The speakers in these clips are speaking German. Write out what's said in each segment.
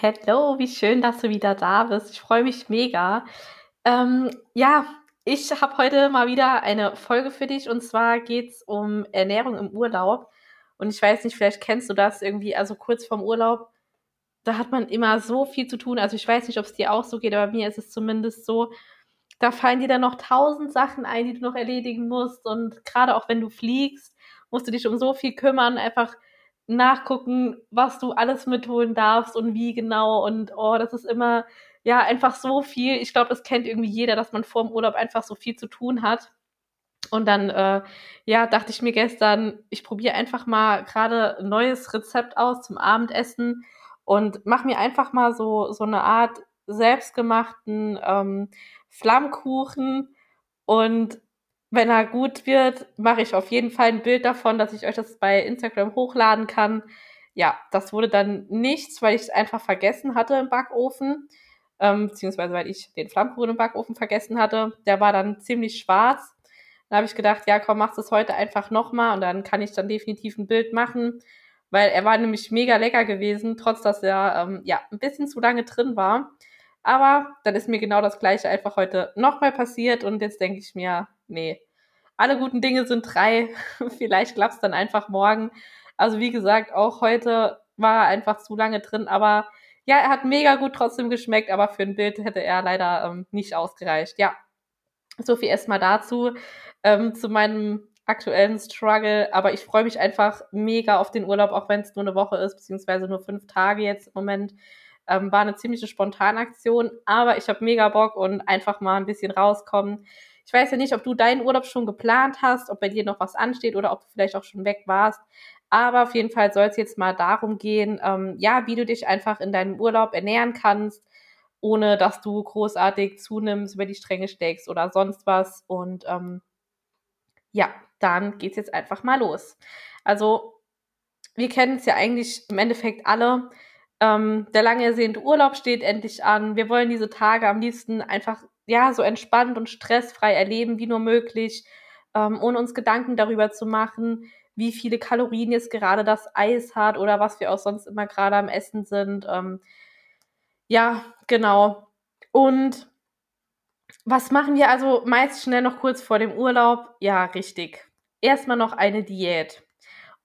Hello, wie schön, dass du wieder da bist. Ich freue mich mega. Ähm, ja, ich habe heute mal wieder eine Folge für dich und zwar geht es um Ernährung im Urlaub. Und ich weiß nicht, vielleicht kennst du das irgendwie, also kurz vorm Urlaub, da hat man immer so viel zu tun. Also ich weiß nicht, ob es dir auch so geht, aber mir ist es zumindest so. Da fallen dir dann noch tausend Sachen ein, die du noch erledigen musst. Und gerade auch wenn du fliegst, musst du dich um so viel kümmern, einfach nachgucken, was du alles mitholen darfst und wie genau. Und oh, das ist immer, ja, einfach so viel. Ich glaube, das kennt irgendwie jeder, dass man vor dem Urlaub einfach so viel zu tun hat. Und dann, äh, ja, dachte ich mir gestern, ich probiere einfach mal gerade ein neues Rezept aus zum Abendessen und mache mir einfach mal so, so eine Art selbstgemachten ähm, Flammkuchen und wenn er gut wird, mache ich auf jeden Fall ein Bild davon, dass ich euch das bei Instagram hochladen kann. Ja, das wurde dann nichts, weil ich es einfach vergessen hatte im Backofen. Ähm, beziehungsweise weil ich den Flammkuchen im Backofen vergessen hatte. Der war dann ziemlich schwarz. Dann habe ich gedacht, ja komm, machst es heute einfach nochmal und dann kann ich dann definitiv ein Bild machen. Weil er war nämlich mega lecker gewesen, trotz dass er ähm, ja ein bisschen zu lange drin war. Aber dann ist mir genau das gleiche einfach heute nochmal passiert und jetzt denke ich mir, nee, alle guten Dinge sind drei. Vielleicht klappt es dann einfach morgen. Also wie gesagt, auch heute war er einfach zu lange drin, aber ja, er hat mega gut trotzdem geschmeckt, aber für ein Bild hätte er leider ähm, nicht ausgereicht. Ja, so viel erstmal dazu, ähm, zu meinem aktuellen Struggle. Aber ich freue mich einfach mega auf den Urlaub, auch wenn es nur eine Woche ist, beziehungsweise nur fünf Tage jetzt im Moment. Ähm, war eine ziemliche Spontanaktion, aber ich habe mega Bock und einfach mal ein bisschen rauskommen. Ich weiß ja nicht, ob du deinen Urlaub schon geplant hast, ob bei dir noch was ansteht oder ob du vielleicht auch schon weg warst. Aber auf jeden Fall soll es jetzt mal darum gehen, ähm, ja, wie du dich einfach in deinem Urlaub ernähren kannst, ohne dass du großartig zunimmst, über die Stränge steckst oder sonst was. Und ähm, ja, dann geht's jetzt einfach mal los. Also, wir kennen es ja eigentlich im Endeffekt alle. Ähm, der lange ersehnte Urlaub steht endlich an. Wir wollen diese Tage am liebsten einfach ja, so entspannt und stressfrei erleben wie nur möglich, ähm, ohne uns Gedanken darüber zu machen, wie viele Kalorien jetzt gerade das Eis hat oder was wir auch sonst immer gerade am Essen sind. Ähm, ja, genau. Und was machen wir also meist schnell noch kurz vor dem Urlaub? Ja, richtig. Erstmal noch eine Diät.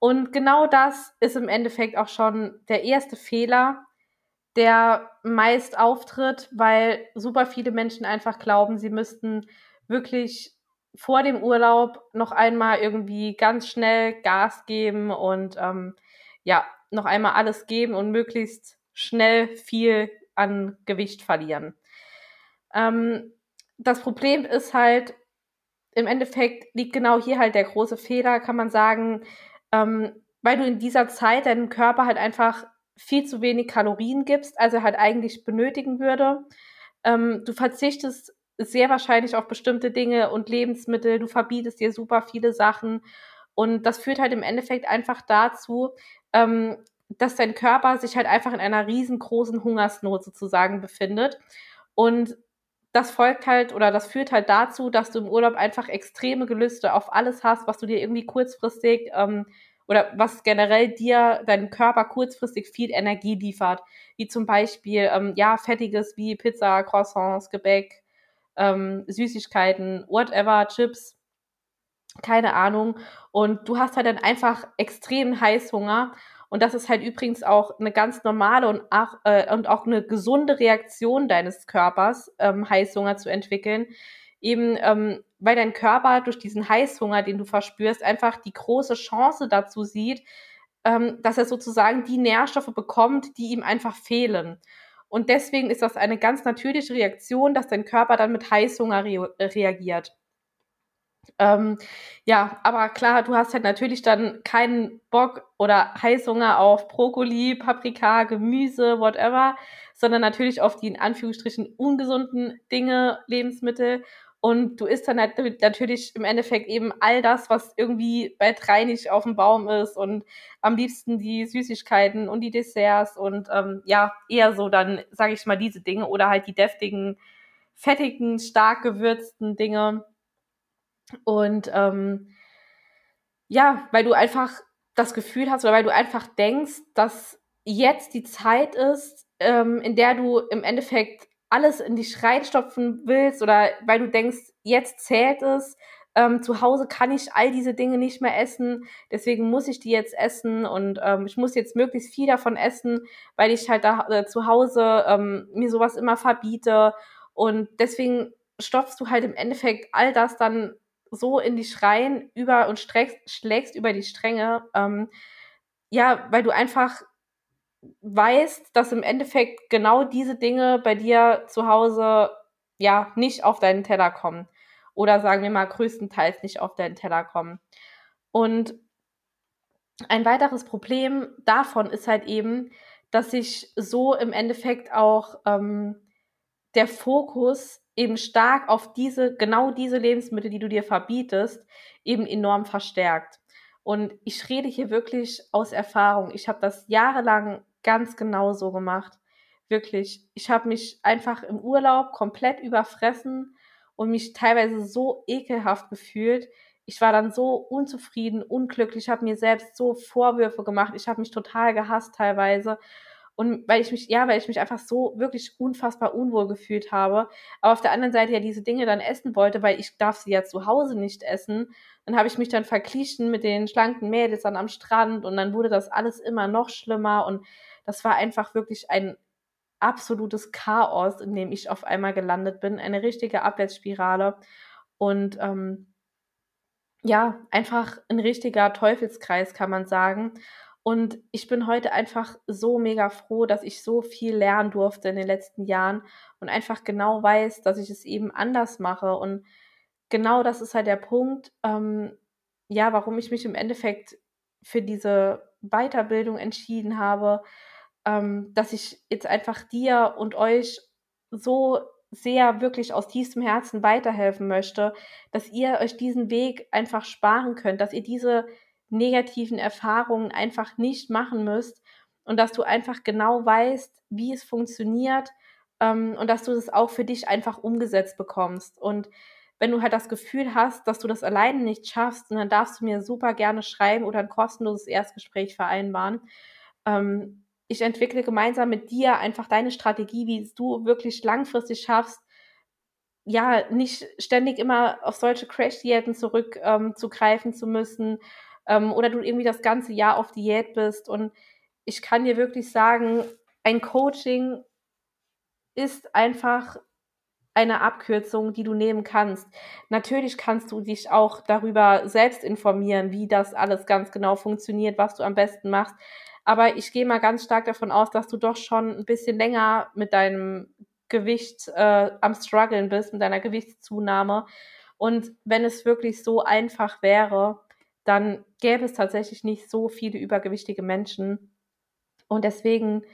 Und genau das ist im Endeffekt auch schon der erste Fehler, der meist auftritt, weil super viele Menschen einfach glauben, sie müssten wirklich vor dem Urlaub noch einmal irgendwie ganz schnell Gas geben und ähm, ja, noch einmal alles geben und möglichst schnell viel an Gewicht verlieren. Ähm, das Problem ist halt, im Endeffekt liegt genau hier halt der große Fehler, kann man sagen, ähm, weil du in dieser Zeit deinem Körper halt einfach viel zu wenig Kalorien gibst, also halt eigentlich benötigen würde. Ähm, du verzichtest sehr wahrscheinlich auf bestimmte Dinge und Lebensmittel, du verbietest dir super viele Sachen. Und das führt halt im Endeffekt einfach dazu, ähm, dass dein Körper sich halt einfach in einer riesengroßen Hungersnot sozusagen befindet. Und das folgt halt oder das führt halt dazu, dass du im Urlaub einfach extreme Gelüste auf alles hast, was du dir irgendwie kurzfristig ähm, oder was generell dir deinem Körper kurzfristig viel Energie liefert, wie zum Beispiel ähm, ja fettiges wie Pizza, Croissants, Gebäck, ähm, Süßigkeiten, whatever, Chips, keine Ahnung. Und du hast halt dann einfach extremen Heißhunger. Und das ist halt übrigens auch eine ganz normale und auch, äh, und auch eine gesunde Reaktion deines Körpers, ähm, Heißhunger zu entwickeln. Eben ähm, weil dein Körper durch diesen Heißhunger, den du verspürst, einfach die große Chance dazu sieht, ähm, dass er sozusagen die Nährstoffe bekommt, die ihm einfach fehlen. Und deswegen ist das eine ganz natürliche Reaktion, dass dein Körper dann mit Heißhunger re reagiert. Ähm, ja, aber klar, du hast halt natürlich dann keinen Bock oder Heißhunger auf Brokkoli, Paprika, Gemüse, whatever, sondern natürlich auf die in Anführungsstrichen ungesunden Dinge, Lebensmittel. Und du isst dann natürlich im Endeffekt eben all das, was irgendwie bei drei nicht auf dem Baum ist und am liebsten die Süßigkeiten und die Desserts und ähm, ja, eher so dann, sage ich mal, diese Dinge oder halt die deftigen, fettigen, stark gewürzten Dinge. Und ähm, ja, weil du einfach das Gefühl hast oder weil du einfach denkst, dass jetzt die Zeit ist, ähm, in der du im Endeffekt alles in dich reinstopfen willst oder weil du denkst, jetzt zählt es. Ähm, zu Hause kann ich all diese Dinge nicht mehr essen, deswegen muss ich die jetzt essen und ähm, ich muss jetzt möglichst viel davon essen, weil ich halt da äh, zu Hause ähm, mir sowas immer verbiete und deswegen stopfst du halt im Endeffekt all das dann so in dich rein über und streckst, schlägst über die Stränge, ähm, ja, weil du einfach weißt, dass im Endeffekt genau diese Dinge bei dir zu Hause ja nicht auf deinen Teller kommen. Oder sagen wir mal größtenteils nicht auf deinen Teller kommen. Und ein weiteres Problem davon ist halt eben, dass sich so im Endeffekt auch ähm, der Fokus eben stark auf diese, genau diese Lebensmittel, die du dir verbietest, eben enorm verstärkt. Und ich rede hier wirklich aus Erfahrung. Ich habe das jahrelang ganz genau so gemacht. Wirklich. Ich habe mich einfach im Urlaub komplett überfressen und mich teilweise so ekelhaft gefühlt. Ich war dann so unzufrieden, unglücklich, habe mir selbst so Vorwürfe gemacht. Ich habe mich total gehasst teilweise. Und weil ich mich, ja, weil ich mich einfach so wirklich unfassbar unwohl gefühlt habe. Aber auf der anderen Seite ja diese Dinge dann essen wollte, weil ich darf sie ja zu Hause nicht essen. Dann habe ich mich dann verglichen mit den schlanken Mädels dann am Strand und dann wurde das alles immer noch schlimmer und das war einfach wirklich ein absolutes Chaos, in dem ich auf einmal gelandet bin, eine richtige Abwärtsspirale und ähm, ja, einfach ein richtiger Teufelskreis, kann man sagen. Und ich bin heute einfach so mega froh, dass ich so viel lernen durfte in den letzten Jahren und einfach genau weiß, dass ich es eben anders mache. Und genau das ist halt der Punkt, ähm, ja, warum ich mich im Endeffekt für diese Weiterbildung entschieden habe, ähm, dass ich jetzt einfach dir und euch so sehr wirklich aus tiefstem Herzen weiterhelfen möchte, dass ihr euch diesen Weg einfach sparen könnt, dass ihr diese negativen Erfahrungen einfach nicht machen müsst und dass du einfach genau weißt, wie es funktioniert ähm, und dass du das auch für dich einfach umgesetzt bekommst. Und wenn du halt das Gefühl hast, dass du das alleine nicht schaffst, dann darfst du mir super gerne schreiben oder ein kostenloses Erstgespräch vereinbaren. Ähm, ich entwickle gemeinsam mit dir einfach deine Strategie, wie du wirklich langfristig schaffst, ja, nicht ständig immer auf solche Crash-Diäten zurückzugreifen ähm, zu müssen ähm, oder du irgendwie das ganze Jahr auf Diät bist. Und ich kann dir wirklich sagen, ein Coaching ist einfach eine Abkürzung, die du nehmen kannst. Natürlich kannst du dich auch darüber selbst informieren, wie das alles ganz genau funktioniert, was du am besten machst. Aber ich gehe mal ganz stark davon aus, dass du doch schon ein bisschen länger mit deinem Gewicht äh, am struggeln bist, mit deiner Gewichtszunahme. Und wenn es wirklich so einfach wäre, dann gäbe es tatsächlich nicht so viele übergewichtige Menschen. Und deswegen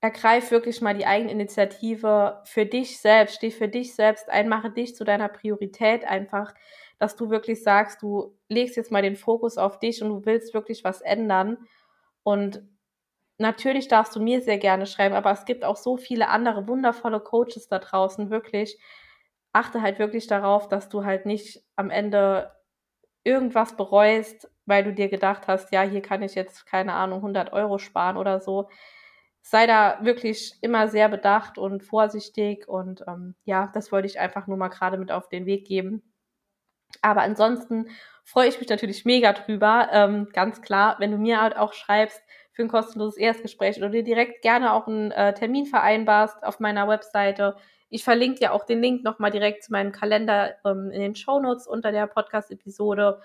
ergreif wirklich mal die Eigeninitiative für dich selbst, steh für dich selbst ein, mache dich zu deiner Priorität einfach, dass du wirklich sagst, du legst jetzt mal den Fokus auf dich und du willst wirklich was ändern und natürlich darfst du mir sehr gerne schreiben, aber es gibt auch so viele andere wundervolle Coaches da draußen, wirklich. Achte halt wirklich darauf, dass du halt nicht am Ende irgendwas bereust, weil du dir gedacht hast, ja, hier kann ich jetzt, keine Ahnung, 100 Euro sparen oder so. Sei da wirklich immer sehr bedacht und vorsichtig und ähm, ja, das wollte ich einfach nur mal gerade mit auf den Weg geben. Aber ansonsten freue ich mich natürlich mega drüber, ähm, ganz klar, wenn du mir halt auch schreibst für ein kostenloses Erstgespräch oder dir direkt gerne auch einen äh, Termin vereinbarst auf meiner Webseite. Ich verlinke dir auch den Link nochmal direkt zu meinem Kalender ähm, in den Shownotes unter der Podcast-Episode.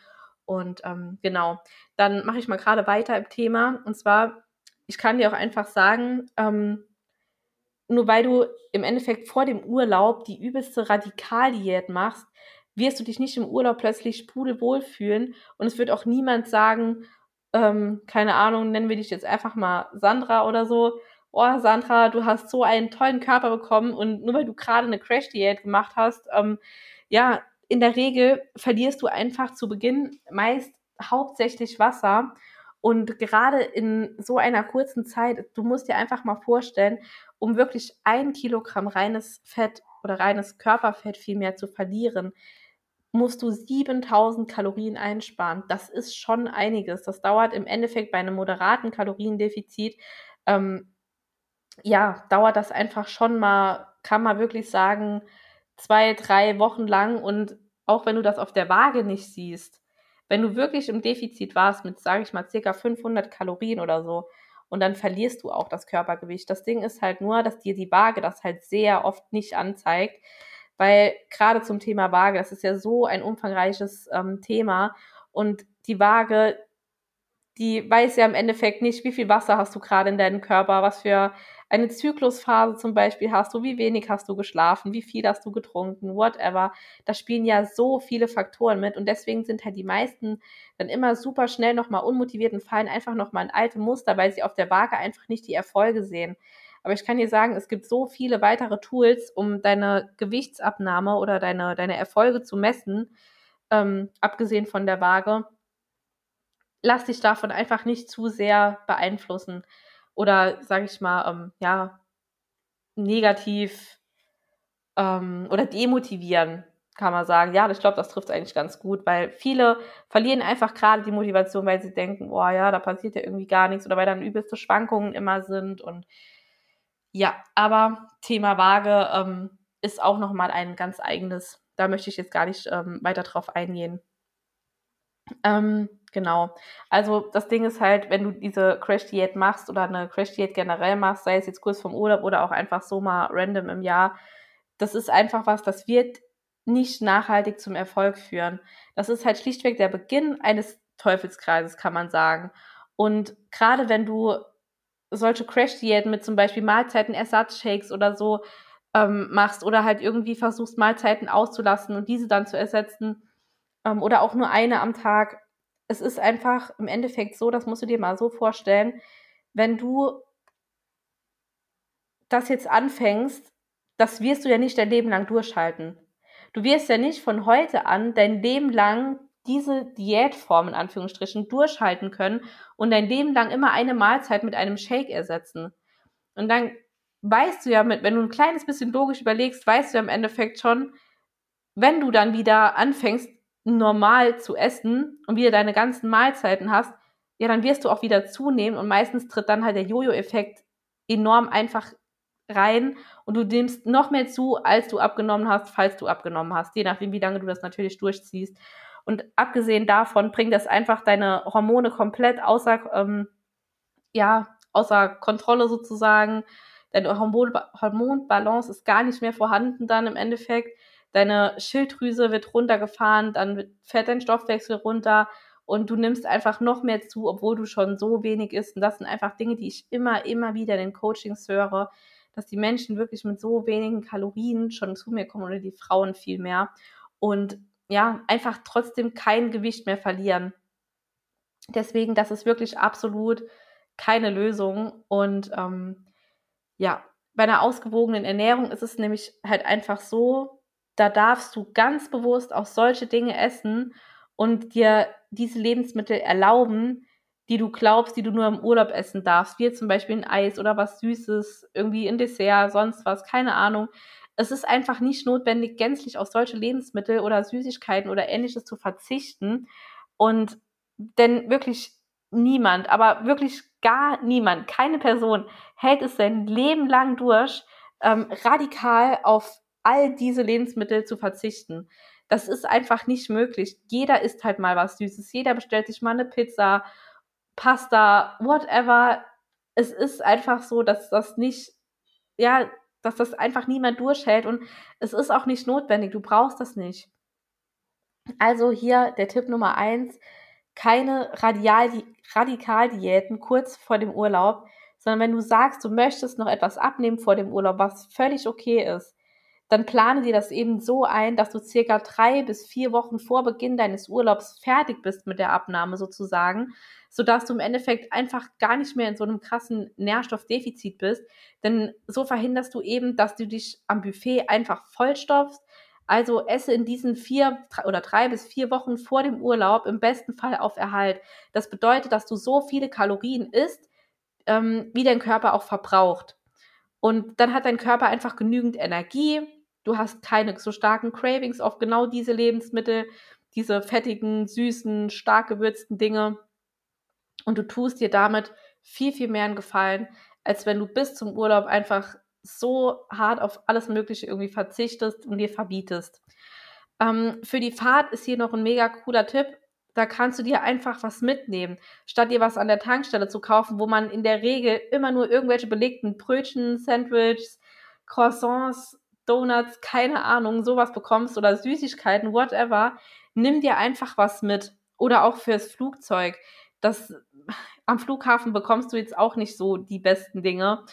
Und ähm, genau, dann mache ich mal gerade weiter im Thema. Und zwar, ich kann dir auch einfach sagen, ähm, nur weil du im Endeffekt vor dem Urlaub die übelste Radikaldiät machst, wirst du dich nicht im Urlaub plötzlich pudelwohl fühlen und es wird auch niemand sagen, ähm, keine Ahnung, nennen wir dich jetzt einfach mal Sandra oder so. Oh, Sandra, du hast so einen tollen Körper bekommen und nur weil du gerade eine Crash-Diät gemacht hast, ähm, ja, in der Regel verlierst du einfach zu Beginn meist hauptsächlich Wasser. Und gerade in so einer kurzen Zeit, du musst dir einfach mal vorstellen, um wirklich ein Kilogramm reines Fett oder reines Körperfett vielmehr zu verlieren, musst du 7000 Kalorien einsparen. Das ist schon einiges. Das dauert im Endeffekt bei einem moderaten Kaloriendefizit ähm, ja, dauert das einfach schon mal, kann man wirklich sagen, zwei, drei Wochen lang. Und auch wenn du das auf der Waage nicht siehst, wenn du wirklich im Defizit warst mit, sage ich mal, circa 500 Kalorien oder so, und dann verlierst du auch das Körpergewicht. Das Ding ist halt nur, dass dir die Waage das halt sehr oft nicht anzeigt, weil gerade zum Thema Waage, das ist ja so ein umfangreiches ähm, Thema und die Waage, die weiß ja im Endeffekt nicht, wie viel Wasser hast du gerade in deinem Körper, was für eine Zyklusphase zum Beispiel hast du, wie wenig hast du geschlafen, wie viel hast du getrunken, whatever. Da spielen ja so viele Faktoren mit und deswegen sind halt die meisten dann immer super schnell nochmal unmotiviert und fallen einfach nochmal in alte Muster, weil sie auf der Waage einfach nicht die Erfolge sehen. Aber ich kann dir sagen, es gibt so viele weitere Tools, um deine Gewichtsabnahme oder deine, deine Erfolge zu messen, ähm, abgesehen von der Waage lass dich davon einfach nicht zu sehr beeinflussen oder, sage ich mal, ähm, ja, negativ ähm, oder demotivieren, kann man sagen. Ja, ich glaube, das trifft eigentlich ganz gut, weil viele verlieren einfach gerade die Motivation, weil sie denken, oh ja, da passiert ja irgendwie gar nichts oder weil dann übelste Schwankungen immer sind und ja, aber Thema Waage ähm, ist auch nochmal ein ganz eigenes. Da möchte ich jetzt gar nicht ähm, weiter drauf eingehen. Ähm, genau. Also das Ding ist halt, wenn du diese Crash-Diät machst oder eine Crash-Diät generell machst, sei es jetzt kurz vom Urlaub oder auch einfach so mal random im Jahr, das ist einfach was, das wird nicht nachhaltig zum Erfolg führen. Das ist halt schlichtweg der Beginn eines Teufelskreises, kann man sagen. Und gerade wenn du solche Crash-Diäten mit zum Beispiel Mahlzeiten-Ersatzshakes oder so ähm, machst oder halt irgendwie versuchst, Mahlzeiten auszulassen und diese dann zu ersetzen, ähm, oder auch nur eine am Tag. Es ist einfach im Endeffekt so, das musst du dir mal so vorstellen, wenn du das jetzt anfängst, das wirst du ja nicht dein Leben lang durchhalten. Du wirst ja nicht von heute an dein Leben lang diese Diätform in Anführungsstrichen durchhalten können und dein Leben lang immer eine Mahlzeit mit einem Shake ersetzen. Und dann weißt du ja wenn du ein kleines bisschen logisch überlegst, weißt du ja im Endeffekt schon, wenn du dann wieder anfängst, normal zu essen und wieder deine ganzen Mahlzeiten hast, ja, dann wirst du auch wieder zunehmen und meistens tritt dann halt der Jojo-Effekt enorm einfach rein und du nimmst noch mehr zu, als du abgenommen hast, falls du abgenommen hast, je nachdem, wie lange du das natürlich durchziehst. Und abgesehen davon bringt das einfach deine Hormone komplett außer, ähm, ja, außer Kontrolle sozusagen. Deine Hormon Hormonbalance ist gar nicht mehr vorhanden dann im Endeffekt deine Schilddrüse wird runtergefahren, dann fährt dein Stoffwechsel runter und du nimmst einfach noch mehr zu, obwohl du schon so wenig isst. Und das sind einfach Dinge, die ich immer, immer wieder in den Coachings höre, dass die Menschen wirklich mit so wenigen Kalorien schon zu mir kommen oder die Frauen viel mehr und ja, einfach trotzdem kein Gewicht mehr verlieren. Deswegen, das ist wirklich absolut keine Lösung. Und ähm, ja, bei einer ausgewogenen Ernährung ist es nämlich halt einfach so, da darfst du ganz bewusst auch solche Dinge essen und dir diese Lebensmittel erlauben, die du glaubst, die du nur im Urlaub essen darfst, wie zum Beispiel ein Eis oder was Süßes, irgendwie ein Dessert, sonst was, keine Ahnung. Es ist einfach nicht notwendig, gänzlich auf solche Lebensmittel oder Süßigkeiten oder ähnliches zu verzichten. Und denn wirklich niemand, aber wirklich gar niemand, keine Person hält es sein Leben lang durch, ähm, radikal auf all diese Lebensmittel zu verzichten. Das ist einfach nicht möglich. Jeder isst halt mal was Süßes. Jeder bestellt sich mal eine Pizza, Pasta, whatever. Es ist einfach so, dass das nicht, ja, dass das einfach niemand durchhält und es ist auch nicht notwendig. Du brauchst das nicht. Also hier der Tipp Nummer eins: keine Radikaldiäten kurz vor dem Urlaub, sondern wenn du sagst, du möchtest noch etwas abnehmen vor dem Urlaub, was völlig okay ist, dann plane dir das eben so ein, dass du circa drei bis vier Wochen vor Beginn deines Urlaubs fertig bist mit der Abnahme sozusagen, sodass du im Endeffekt einfach gar nicht mehr in so einem krassen Nährstoffdefizit bist. Denn so verhinderst du eben, dass du dich am Buffet einfach vollstopfst. Also esse in diesen vier oder drei bis vier Wochen vor dem Urlaub im besten Fall auf Erhalt. Das bedeutet, dass du so viele Kalorien isst, ähm, wie dein Körper auch verbraucht. Und dann hat dein Körper einfach genügend Energie, du hast keine so starken Cravings auf genau diese Lebensmittel, diese fettigen, süßen, stark gewürzten Dinge. Und du tust dir damit viel, viel mehr einen Gefallen, als wenn du bis zum Urlaub einfach so hart auf alles Mögliche irgendwie verzichtest und dir verbietest. Ähm, für die Fahrt ist hier noch ein mega cooler Tipp. Da kannst du dir einfach was mitnehmen, statt dir was an der Tankstelle zu kaufen, wo man in der Regel immer nur irgendwelche belegten Brötchen, Sandwiches, Croissants, Donuts, keine Ahnung, sowas bekommst oder Süßigkeiten, whatever. Nimm dir einfach was mit. Oder auch fürs Flugzeug. Das, am Flughafen bekommst du jetzt auch nicht so die besten Dinge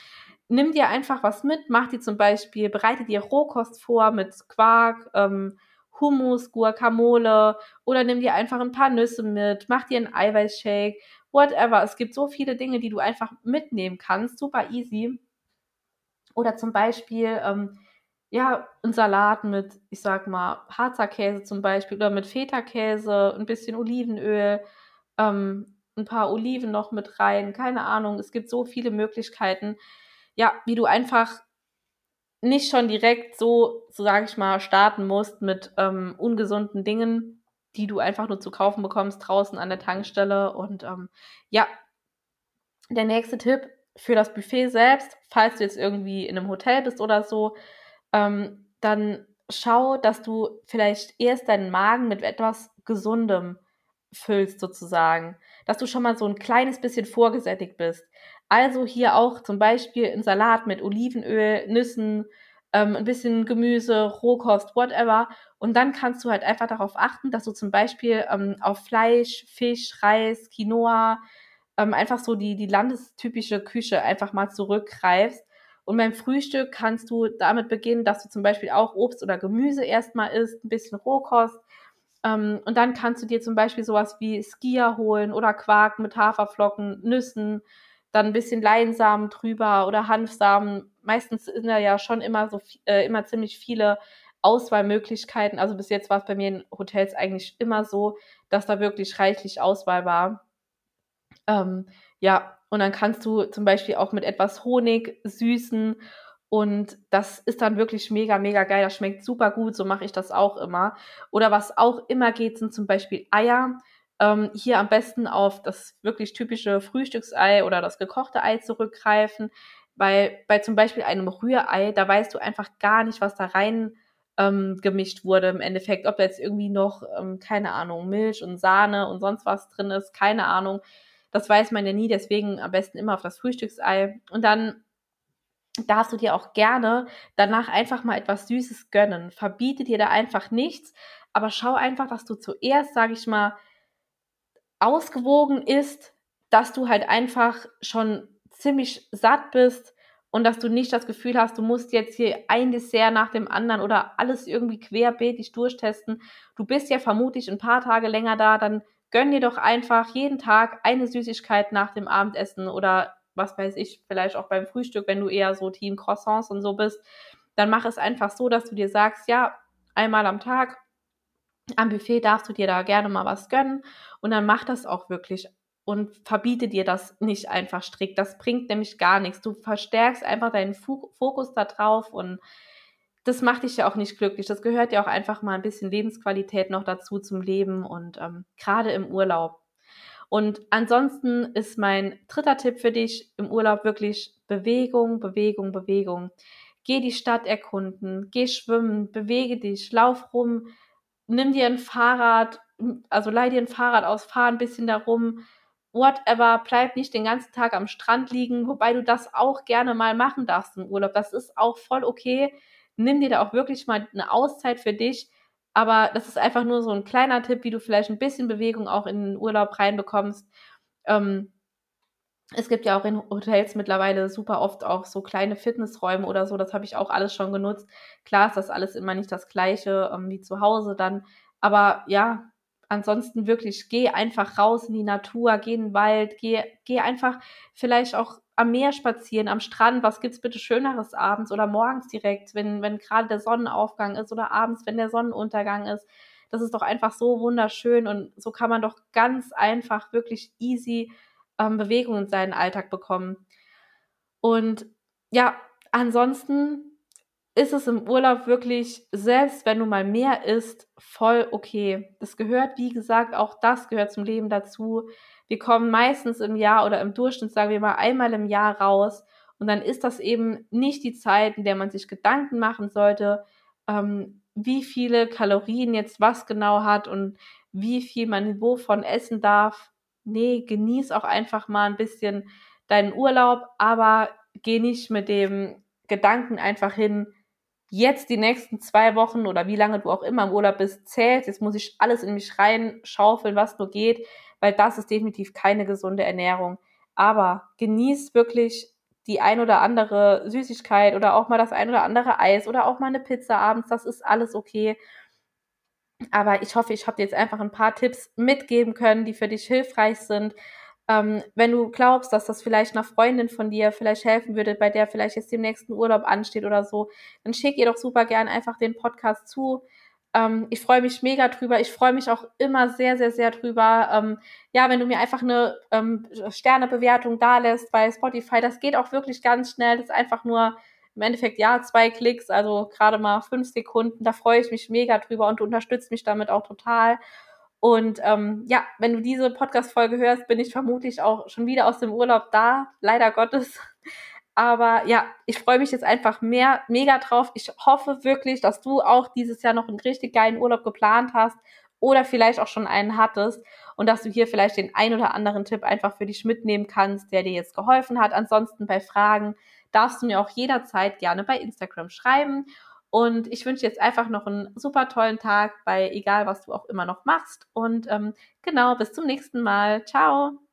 nimm dir einfach was mit, mach dir zum Beispiel, bereite dir Rohkost vor mit Quark, ähm, Hummus, Guacamole oder nimm dir einfach ein paar Nüsse mit, mach dir einen Eiweißshake, whatever. Es gibt so viele Dinge, die du einfach mitnehmen kannst, super easy. Oder zum Beispiel, ähm, ja, ein Salat mit, ich sag mal, Harzer Käse zum Beispiel oder mit Feta-Käse, ein bisschen Olivenöl, ähm, ein paar Oliven noch mit rein, keine Ahnung. Es gibt so viele Möglichkeiten, ja, wie du einfach nicht schon direkt so, so sage ich mal, starten musst mit ähm, ungesunden Dingen, die du einfach nur zu kaufen bekommst draußen an der Tankstelle. Und ähm, ja, der nächste Tipp für das Buffet selbst, falls du jetzt irgendwie in einem Hotel bist oder so, ähm, dann schau, dass du vielleicht erst deinen Magen mit etwas Gesundem füllst sozusagen, dass du schon mal so ein kleines bisschen vorgesättigt bist. Also hier auch zum Beispiel ein Salat mit Olivenöl, Nüssen, ähm, ein bisschen Gemüse, Rohkost, whatever. Und dann kannst du halt einfach darauf achten, dass du zum Beispiel ähm, auf Fleisch, Fisch, Reis, Quinoa, ähm, einfach so die, die landestypische Küche einfach mal zurückgreifst. Und beim Frühstück kannst du damit beginnen, dass du zum Beispiel auch Obst oder Gemüse erstmal isst, ein bisschen Rohkost. Ähm, und dann kannst du dir zum Beispiel sowas wie Skia holen oder Quark mit Haferflocken, Nüssen, dann ein bisschen Leinsamen drüber oder Hanfsamen. Meistens sind da ja schon immer so äh, immer ziemlich viele Auswahlmöglichkeiten. Also bis jetzt war es bei mir in Hotels eigentlich immer so, dass da wirklich reichlich Auswahl war. Ähm, ja, und dann kannst du zum Beispiel auch mit etwas Honig süßen und das ist dann wirklich mega, mega geil. Das schmeckt super gut. So mache ich das auch immer. Oder was auch immer geht, sind zum Beispiel Eier. Ähm, hier am besten auf das wirklich typische Frühstücksei oder das gekochte Ei zurückgreifen, weil bei zum Beispiel einem Rührei, da weißt du einfach gar nicht, was da rein ähm, gemischt wurde im Endeffekt. Ob da jetzt irgendwie noch, ähm, keine Ahnung, Milch und Sahne und sonst was drin ist, keine Ahnung. Das weiß man ja nie, deswegen am besten immer auf das Frühstücksei. Und dann darfst du dir auch gerne danach einfach mal etwas Süßes gönnen. Verbiete dir da einfach nichts, aber schau einfach, dass du zuerst, sage ich mal, ausgewogen ist, dass du halt einfach schon ziemlich satt bist und dass du nicht das Gefühl hast, du musst jetzt hier ein Dessert nach dem anderen oder alles irgendwie querbeetig durchtesten. Du bist ja vermutlich ein paar Tage länger da, dann gönn dir doch einfach jeden Tag eine Süßigkeit nach dem Abendessen oder was weiß ich, vielleicht auch beim Frühstück, wenn du eher so Team Croissants und so bist, dann mach es einfach so, dass du dir sagst, ja, einmal am Tag am Buffet darfst du dir da gerne mal was gönnen und dann mach das auch wirklich und verbiete dir das nicht einfach strikt. Das bringt nämlich gar nichts. Du verstärkst einfach deinen Fokus da drauf und das macht dich ja auch nicht glücklich. Das gehört ja auch einfach mal ein bisschen Lebensqualität noch dazu zum Leben und ähm, gerade im Urlaub. Und ansonsten ist mein dritter Tipp für dich im Urlaub wirklich Bewegung, Bewegung, Bewegung. Geh die Stadt erkunden, geh schwimmen, bewege dich, lauf rum, nimm dir ein Fahrrad, also leih dir ein Fahrrad aus, fahr ein bisschen darum, whatever, bleib nicht den ganzen Tag am Strand liegen, wobei du das auch gerne mal machen darfst im Urlaub. Das ist auch voll okay. Nimm dir da auch wirklich mal eine Auszeit für dich. Aber das ist einfach nur so ein kleiner Tipp, wie du vielleicht ein bisschen Bewegung auch in den Urlaub reinbekommst. Ähm, es gibt ja auch in Hotels mittlerweile super oft auch so kleine Fitnessräume oder so. Das habe ich auch alles schon genutzt. Klar ist das alles immer nicht das gleiche ähm, wie zu Hause dann. Aber ja, ansonsten wirklich, geh einfach raus in die Natur, geh in den Wald, geh, geh einfach vielleicht auch am Meer spazieren, am Strand. Was gibt's bitte Schöneres abends oder morgens direkt, wenn, wenn gerade der Sonnenaufgang ist oder abends, wenn der Sonnenuntergang ist. Das ist doch einfach so wunderschön und so kann man doch ganz einfach wirklich easy ähm, Bewegung in seinen Alltag bekommen. Und ja, ansonsten ist es im Urlaub wirklich, selbst wenn du mal mehr isst, voll okay. Das gehört, wie gesagt, auch das gehört zum Leben dazu. Wir kommen meistens im Jahr oder im Durchschnitt, sagen wir mal, einmal im Jahr raus. Und dann ist das eben nicht die Zeit, in der man sich Gedanken machen sollte, ähm, wie viele Kalorien jetzt was genau hat und wie viel man wovon essen darf. Nee, genieß auch einfach mal ein bisschen deinen Urlaub, aber geh nicht mit dem Gedanken einfach hin, jetzt die nächsten zwei Wochen oder wie lange du auch immer im Urlaub bist, zählt, jetzt muss ich alles in mich reinschaufeln, was nur geht, weil das ist definitiv keine gesunde Ernährung. Aber genieß wirklich die ein oder andere Süßigkeit oder auch mal das ein oder andere Eis oder auch mal eine Pizza abends, das ist alles okay. Aber ich hoffe, ich habe dir jetzt einfach ein paar Tipps mitgeben können, die für dich hilfreich sind. Ähm, wenn du glaubst, dass das vielleicht einer Freundin von dir vielleicht helfen würde, bei der vielleicht jetzt dem nächsten Urlaub ansteht oder so, dann schick ihr doch super gern einfach den Podcast zu. Ähm, ich freue mich mega drüber. Ich freue mich auch immer sehr, sehr, sehr drüber. Ähm, ja, wenn du mir einfach eine ähm, Sternebewertung da lässt bei Spotify, das geht auch wirklich ganz schnell. Das ist einfach nur im Endeffekt ja zwei Klicks, also gerade mal fünf Sekunden. Da freue ich mich mega drüber und du unterstützt mich damit auch total. Und ähm, ja, wenn du diese Podcast-Folge hörst, bin ich vermutlich auch schon wieder aus dem Urlaub da, leider Gottes. Aber ja, ich freue mich jetzt einfach mehr, mega drauf. Ich hoffe wirklich, dass du auch dieses Jahr noch einen richtig geilen Urlaub geplant hast oder vielleicht auch schon einen hattest und dass du hier vielleicht den ein oder anderen Tipp einfach für dich mitnehmen kannst, der dir jetzt geholfen hat. Ansonsten bei Fragen darfst du mir auch jederzeit gerne bei Instagram schreiben. Und ich wünsche jetzt einfach noch einen super tollen Tag bei egal, was du auch immer noch machst. Und ähm, genau, bis zum nächsten Mal. Ciao.